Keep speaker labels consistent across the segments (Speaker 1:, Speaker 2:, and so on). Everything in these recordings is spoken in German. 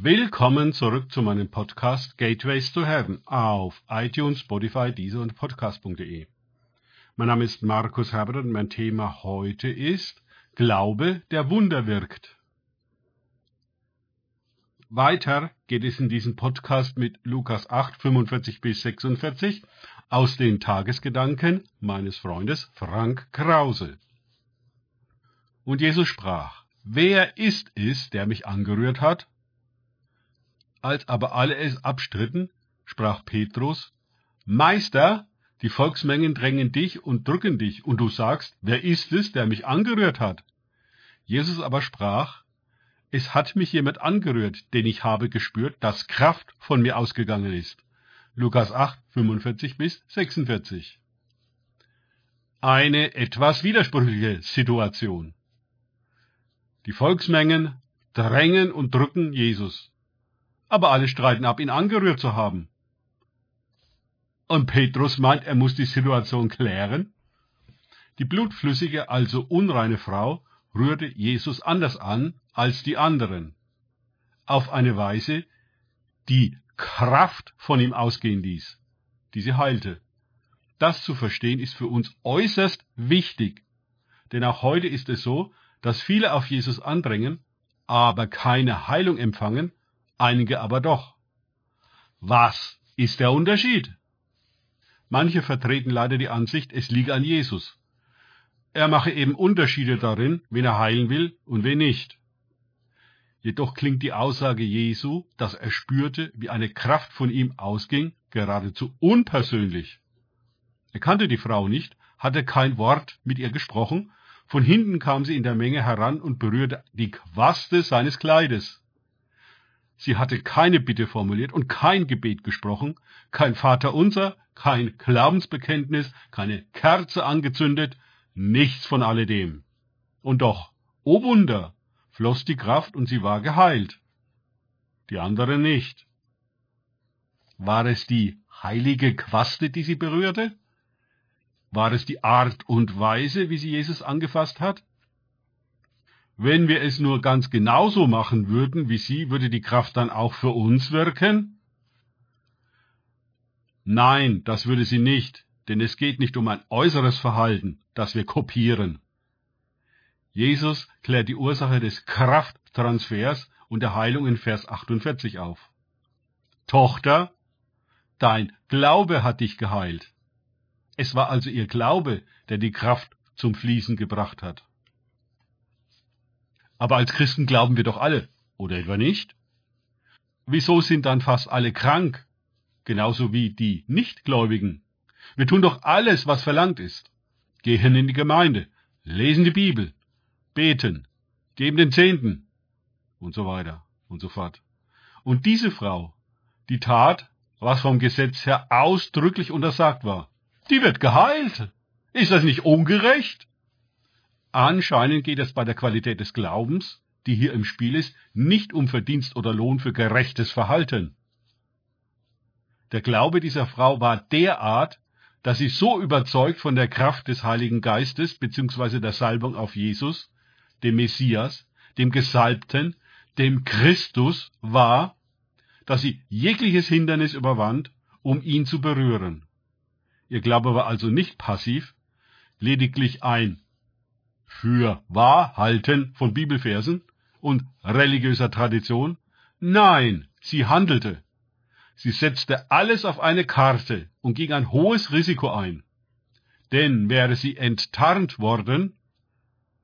Speaker 1: Willkommen zurück zu meinem Podcast Gateways to Heaven auf iTunes, Spotify, Deezer und Podcast.de. Mein Name ist Markus Herbert und mein Thema heute ist Glaube, der Wunder wirkt. Weiter geht es in diesem Podcast mit Lukas 8, 45 bis 46 aus den Tagesgedanken meines Freundes Frank Krause. Und Jesus sprach, Wer ist es, der mich angerührt hat? Als aber alle es abstritten, sprach Petrus, Meister, die Volksmengen drängen dich und drücken dich, und du sagst, wer ist es, der mich angerührt hat? Jesus aber sprach, es hat mich jemand angerührt, denn ich habe gespürt, dass Kraft von mir ausgegangen ist. Lukas 8, 45 bis 46. Eine etwas widersprüchliche Situation. Die Volksmengen drängen und drücken Jesus aber alle streiten ab, ihn angerührt zu haben. Und Petrus meint, er muss die Situation klären. Die blutflüssige, also unreine Frau rührte Jesus anders an als die anderen, auf eine Weise, die Kraft von ihm ausgehen ließ, die sie heilte. Das zu verstehen ist für uns äußerst wichtig, denn auch heute ist es so, dass viele auf Jesus andrängen, aber keine Heilung empfangen, einige aber doch. Was ist der Unterschied? Manche vertreten leider die Ansicht, es liege an Jesus. Er mache eben Unterschiede darin, wen er heilen will und wen nicht. Jedoch klingt die Aussage Jesu, dass er spürte, wie eine Kraft von ihm ausging, geradezu unpersönlich. Er kannte die Frau nicht, hatte kein Wort mit ihr gesprochen, von hinten kam sie in der Menge heran und berührte die Quaste seines Kleides. Sie hatte keine Bitte formuliert und kein Gebet gesprochen, kein Vaterunser, kein Glaubensbekenntnis, keine Kerze angezündet, nichts von alledem. Und doch, o oh Wunder, floss die Kraft und sie war geheilt. Die andere nicht. War es die heilige Quaste, die sie berührte? War es die Art und Weise, wie sie Jesus angefasst hat? Wenn wir es nur ganz genauso machen würden wie sie, würde die Kraft dann auch für uns wirken? Nein, das würde sie nicht, denn es geht nicht um ein äußeres Verhalten, das wir kopieren. Jesus klärt die Ursache des Krafttransfers und der Heilung in Vers 48 auf. Tochter, dein Glaube hat dich geheilt. Es war also ihr Glaube, der die Kraft zum Fließen gebracht hat. Aber als Christen glauben wir doch alle, oder etwa nicht? Wieso sind dann fast alle krank, genauso wie die Nichtgläubigen? Wir tun doch alles, was verlangt ist. Gehen in die Gemeinde, lesen die Bibel, beten, geben den Zehnten und so weiter und so fort. Und diese Frau, die tat, was vom Gesetz her ausdrücklich untersagt war, die wird geheilt. Ist das nicht ungerecht? Anscheinend geht es bei der Qualität des Glaubens, die hier im Spiel ist, nicht um Verdienst oder Lohn für gerechtes Verhalten. Der Glaube dieser Frau war derart, dass sie so überzeugt von der Kraft des Heiligen Geistes bzw. der Salbung auf Jesus, dem Messias, dem Gesalbten, dem Christus war, dass sie jegliches Hindernis überwand, um ihn zu berühren. Ihr Glaube war also nicht passiv, lediglich ein für Wahrhalten von Bibelversen und religiöser Tradition? Nein, sie handelte. Sie setzte alles auf eine Karte und ging ein hohes Risiko ein. Denn wäre sie enttarnt worden,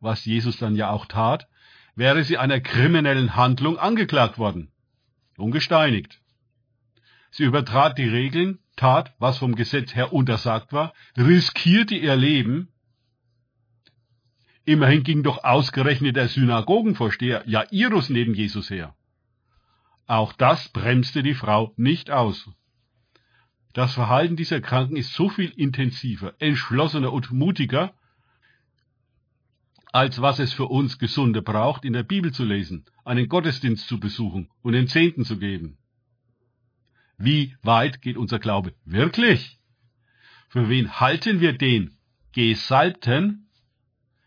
Speaker 1: was Jesus dann ja auch tat, wäre sie einer kriminellen Handlung angeklagt worden und gesteinigt. Sie übertrat die Regeln, tat, was vom Gesetz her untersagt war, riskierte ihr Leben Immerhin ging doch ausgerechnet der Synagogenvorsteher Jairus neben Jesus her. Auch das bremste die Frau nicht aus. Das Verhalten dieser Kranken ist so viel intensiver, entschlossener und mutiger, als was es für uns Gesunde braucht, in der Bibel zu lesen, einen Gottesdienst zu besuchen und den Zehnten zu geben. Wie weit geht unser Glaube wirklich? Für wen halten wir den Gesalbten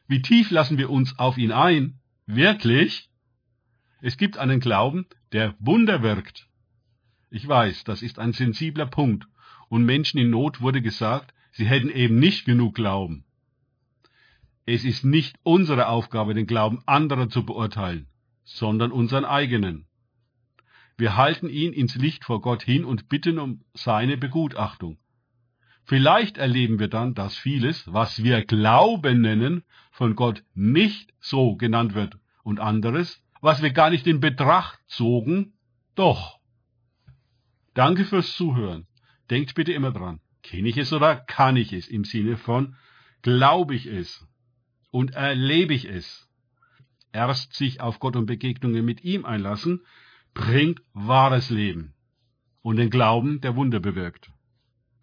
Speaker 1: wie tief lassen wir uns auf ihn ein? Wirklich? Es gibt einen Glauben, der Wunder wirkt. Ich weiß, das ist ein sensibler Punkt, und Menschen in Not wurde gesagt, sie hätten eben nicht genug Glauben. Es ist nicht unsere Aufgabe, den Glauben anderer zu beurteilen, sondern unseren eigenen. Wir halten ihn ins Licht vor Gott hin und bitten um seine Begutachtung. Vielleicht erleben wir dann, dass vieles, was wir Glauben nennen, von Gott nicht so genannt wird und anderes, was wir gar nicht in Betracht zogen, doch. Danke fürs Zuhören. Denkt bitte immer dran, kenne ich es oder kann ich es im Sinne von glaube ich es und erlebe ich es. Erst sich auf Gott und Begegnungen mit ihm einlassen, bringt wahres Leben und den Glauben, der Wunder bewirkt.